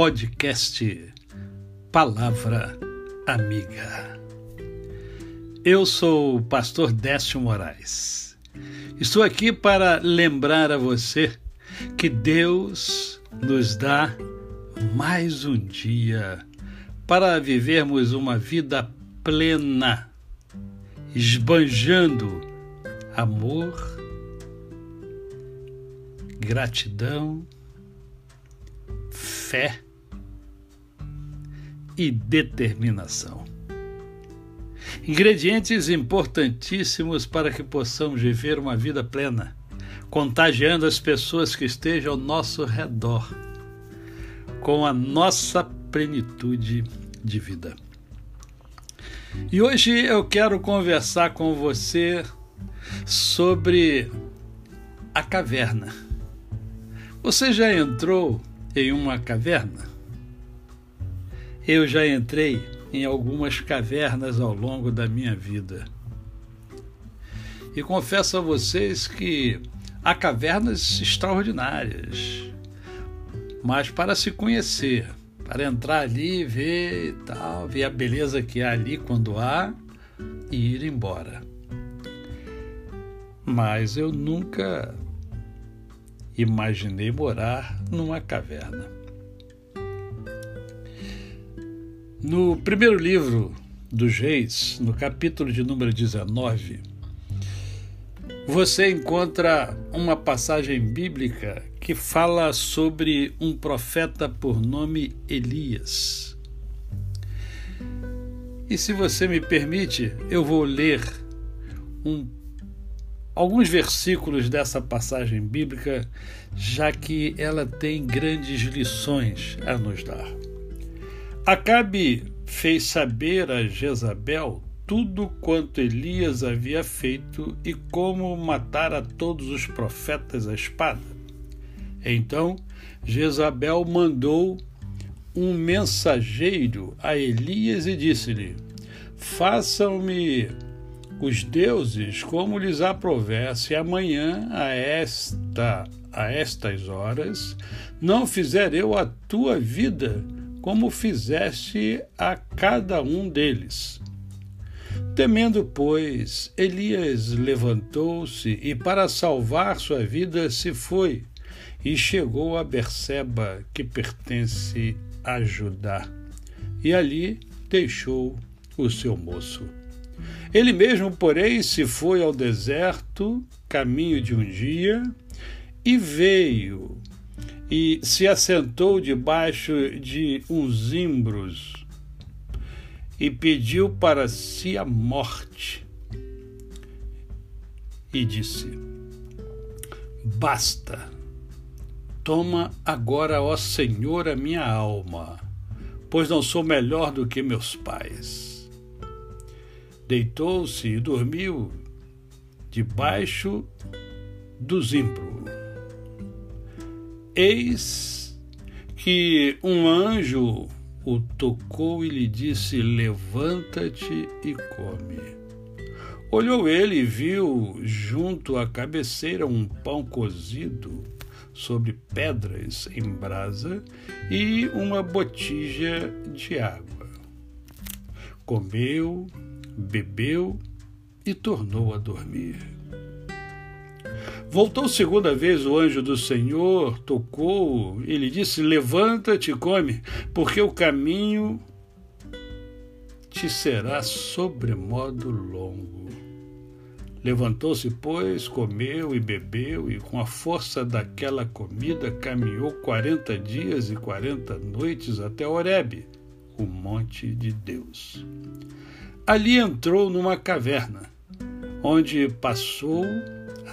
podcast Palavra Amiga. Eu sou o pastor Décio Moraes. Estou aqui para lembrar a você que Deus nos dá mais um dia para vivermos uma vida plena, esbanjando amor, gratidão, fé e determinação. Ingredientes importantíssimos para que possamos viver uma vida plena, contagiando as pessoas que estejam ao nosso redor com a nossa plenitude de vida. E hoje eu quero conversar com você sobre a caverna. Você já entrou em uma caverna? Eu já entrei em algumas cavernas ao longo da minha vida. E confesso a vocês que há cavernas extraordinárias, mas para se conhecer, para entrar ali, ver e tal, ver a beleza que há ali quando há e ir embora. Mas eu nunca imaginei morar numa caverna. No primeiro livro dos Reis, no capítulo de número 19, você encontra uma passagem bíblica que fala sobre um profeta por nome Elias. E se você me permite, eu vou ler um alguns versículos dessa passagem bíblica, já que ela tem grandes lições a nos dar. Acabe fez saber a Jezabel tudo quanto Elias havia feito e como matar a todos os profetas à espada. Então Jezabel mandou um mensageiro a Elias e disse-lhe: Façam-me os deuses como lhes aprouver, se amanhã a esta a estas horas não fizer eu a tua vida como fizeste a cada um deles. Temendo, pois, Elias levantou-se e, para salvar sua vida, se foi e chegou a Berseba, que pertence a Judá, e ali deixou o seu moço. Ele mesmo, porém, se foi ao deserto, caminho de um dia, e veio e se assentou debaixo de uns imbros e pediu para si a morte. E disse: Basta, toma agora, ó Senhor, a minha alma, pois não sou melhor do que meus pais deitou-se e dormiu debaixo do zimbro. Eis que um anjo o tocou e lhe disse: Levanta-te e come. Olhou ele e viu junto à cabeceira um pão cozido sobre pedras em brasa e uma botija de água. Comeu, bebeu e tornou a dormir. Voltou segunda vez o anjo do Senhor, tocou e lhe disse: Levanta-te e come, porque o caminho te será sobremodo longo. Levantou-se, pois, comeu e bebeu, e com a força daquela comida caminhou quarenta dias e quarenta noites até Horebe, o monte de Deus. Ali entrou numa caverna, onde passou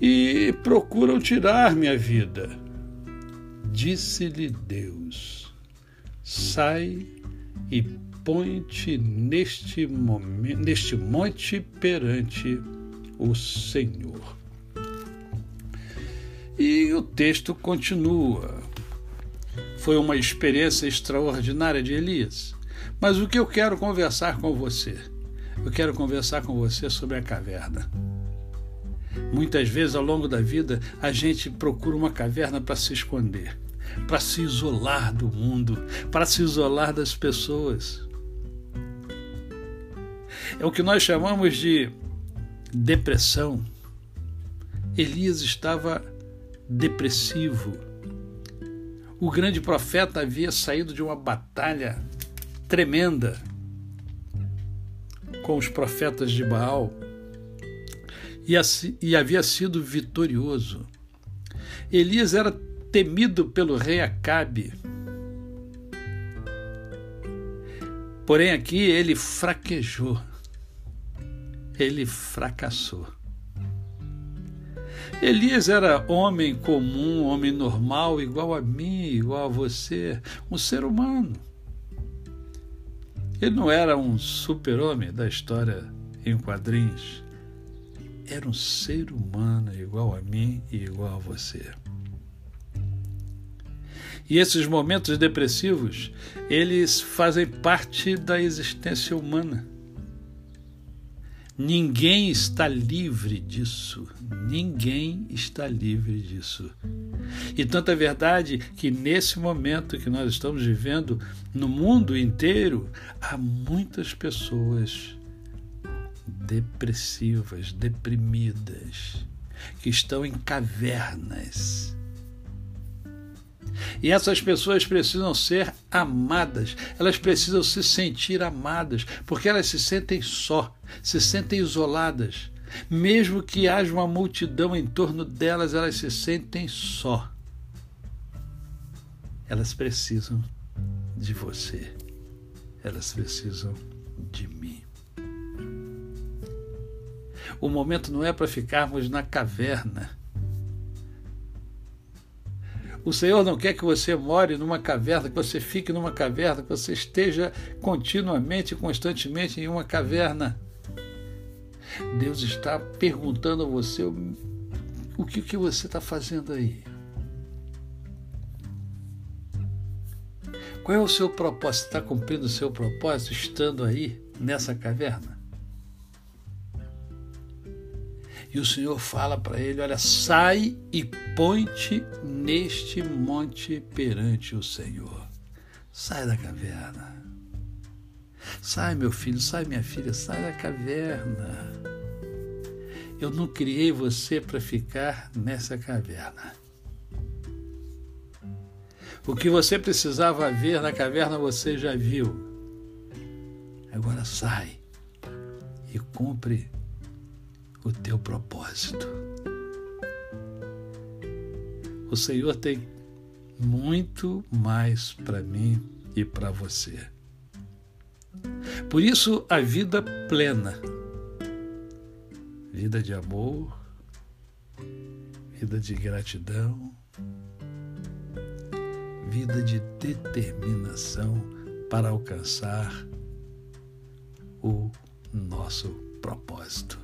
E procuram tirar minha vida. Disse-lhe Deus: Sai e põe-te neste, momento, neste monte perante o Senhor. E o texto continua. Foi uma experiência extraordinária de Elias. Mas o que eu quero conversar com você? Eu quero conversar com você sobre a caverna. Muitas vezes ao longo da vida a gente procura uma caverna para se esconder, para se isolar do mundo, para se isolar das pessoas. É o que nós chamamos de depressão. Elias estava depressivo. O grande profeta havia saído de uma batalha tremenda com os profetas de Baal e havia sido vitorioso. Elias era temido pelo rei Acabe. Porém, aqui ele fraquejou, ele fracassou. Elias era homem comum, homem normal, igual a mim, igual a você, um ser humano. Ele não era um super-homem da história em quadrinhos. Era um ser humano igual a mim e igual a você. E esses momentos depressivos, eles fazem parte da existência humana. Ninguém está livre disso. Ninguém está livre disso. E tanta é verdade que nesse momento que nós estamos vivendo, no mundo inteiro, há muitas pessoas depressivas, deprimidas, que estão em cavernas e essas pessoas precisam ser amadas, elas precisam se sentir amadas, porque elas se sentem só, se sentem isoladas. Mesmo que haja uma multidão em torno delas, elas se sentem só. Elas precisam de você. Elas precisam de mim. O momento não é para ficarmos na caverna o Senhor não quer que você more numa caverna, que você fique numa caverna, que você esteja continuamente, constantemente em uma caverna. Deus está perguntando a você o que, que você está fazendo aí. Qual é o seu propósito? Está cumprindo o seu propósito estando aí nessa caverna? E o Senhor fala para ele: Olha, sai e põe-te neste monte perante o Senhor. Sai da caverna. Sai, meu filho, sai, minha filha, sai da caverna. Eu não criei você para ficar nessa caverna. O que você precisava ver na caverna você já viu. Agora sai e cumpre o teu propósito. O Senhor tem muito mais para mim e para você. Por isso, a vida plena, vida de amor, vida de gratidão, vida de determinação para alcançar o nosso propósito